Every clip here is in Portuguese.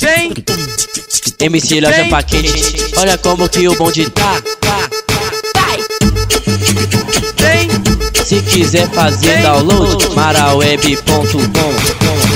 Vem! MC Loja Paquete, olha como que o bonde tá. Vem! Se quiser fazer download, maraweb.com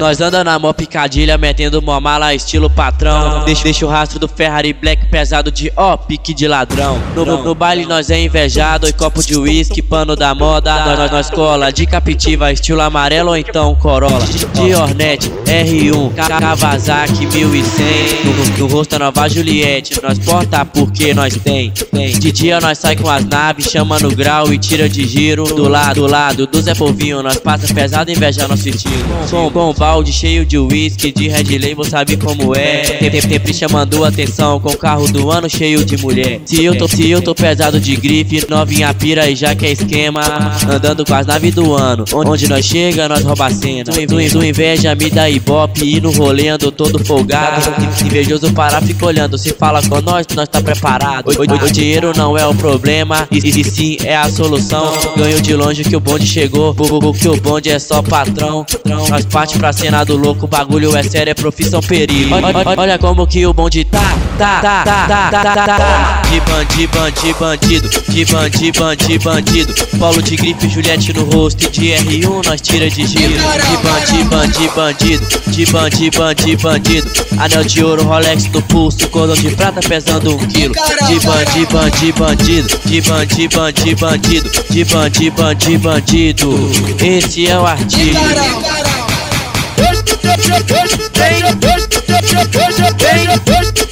nós, anda na mó picadilha, metendo mó mala, estilo patrão. Deixa, deixa o rastro do Ferrari Black pesado de ó, pique de ladrão. No, no, baile nós é invejado, e copo de uísque, pano da moda. Nós, nós, nós cola de captiva, estilo amarelo ou então Corolla. De Hornet, R1, Kawasaki 1100. No, no, no rosto a nova Juliette, nós porta porque nós tem, tem. De dia nós sai com as naves, chama no grau e tira de giro. Do lado, do lado do Zé Povinho, nós passa pesado inveja nosso estilo. Com balde cheio de whisky, de Red Label, sabe como é. Sempre, chamando atenção com carro do ano cheio de mulher. Se eu tô, se eu tô pesado de grife, novinha pira e já que é esquema. Andando com as naves do ano, onde nós chega, nós rouba a cena. Do, inveja me dá ibope e no rolê ando todo folgado. Invejoso parar, fica olhando. Se fala com nós, nós tá preparado. O, o, o dinheiro não é o problema, e, e sim é a solução. Ganho de longe que o bonde chegou, porque o bonde é só patrão. Nós parte pra cena do louco, bagulho é sério, é profissão perigo. Olha, olha como que o bonde tá, tá, tá, tá, tá, tá, tá. De bandi, bandi, bandido, de bandi, bandi, bandido. Polo de grife, Juliette no rosto e de R1 nós tira de giro. De bandi, bandi, bandido, de bandi, bandi, bandido. Anel de ouro, Rolex no pulso, cordão de prata pesando um quilo. De bandi, bandi, bandido, de bandi, bandi, bandido, de bandi, bandi, bandido. Esse é o artigo.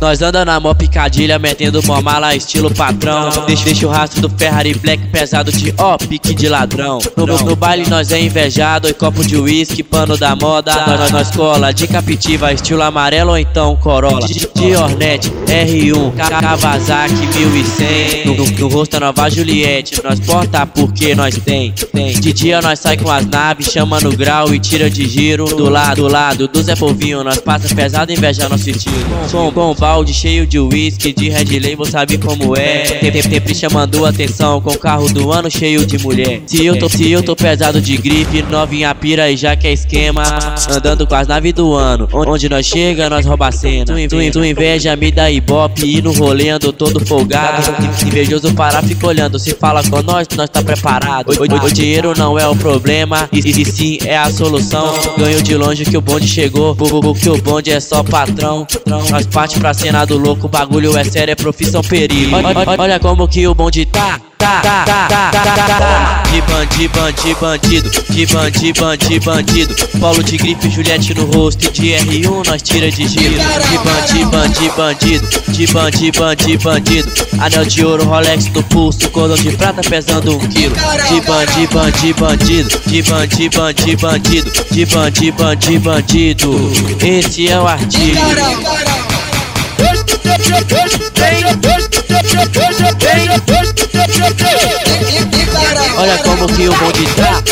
nós anda na mó picadilha, metendo mó mala, estilo patrão. Deixa, deixa o rastro do Ferrari Black pesado de ó, pique de ladrão. No, no baile nós é invejado, e copo de uísque, pano da moda. Nós, nós cola de captiva, estilo amarelo ou então Corolla. De, de Hornet, R1, Kawasaki 1100. No, no, no rosto a nova Juliette, nós porta porque nós tem, tem. De dia nós sai com as naves, chama no grau e tira de giro. Do lado, do lado do Zé Povinho, nós passa pesado inveja nosso estilo. Som bom, balde cheio de whisky, de Red Label, sabe como é. Sempre, chamando atenção com carro do ano cheio de mulher. Se eu tô, se eu tô pesado de grife, novinha pira e já que é esquema. Andando com as naves do ano, onde nós chega, nós rouba a cena. Tu, tu inveja me dá ibope e no rolê ando todo folgado. Invejoso parar, fica olhando. Se fala com nós, nós tá preparado. O, o, o dinheiro não é o problema, e, e sim é a solução. Ganho de longe que o bonde chegou, porque o bonde é só patrão. Nós parte pra cena do louco, o bagulho é sério, é profissão perigo. Olha, olha como que o bonde tá. Tá, tá, tá, tá, tá, tá. De bandi, bandi, bandido, de bandi, bandi, bandido. Polo de grife, Juliette no rosto e de R1 nós tira de giro. De bandi, bandi, bandido, de bandi, bandi, bandido. Anel de ouro, Rolex no pulso, cordão de prata pesando um quilo. De bandi, bandi, bandido, de bandi, bandi, bandido, de bandi, bandi, bandido. Esse é o artigo. Olha como que o bonde tá.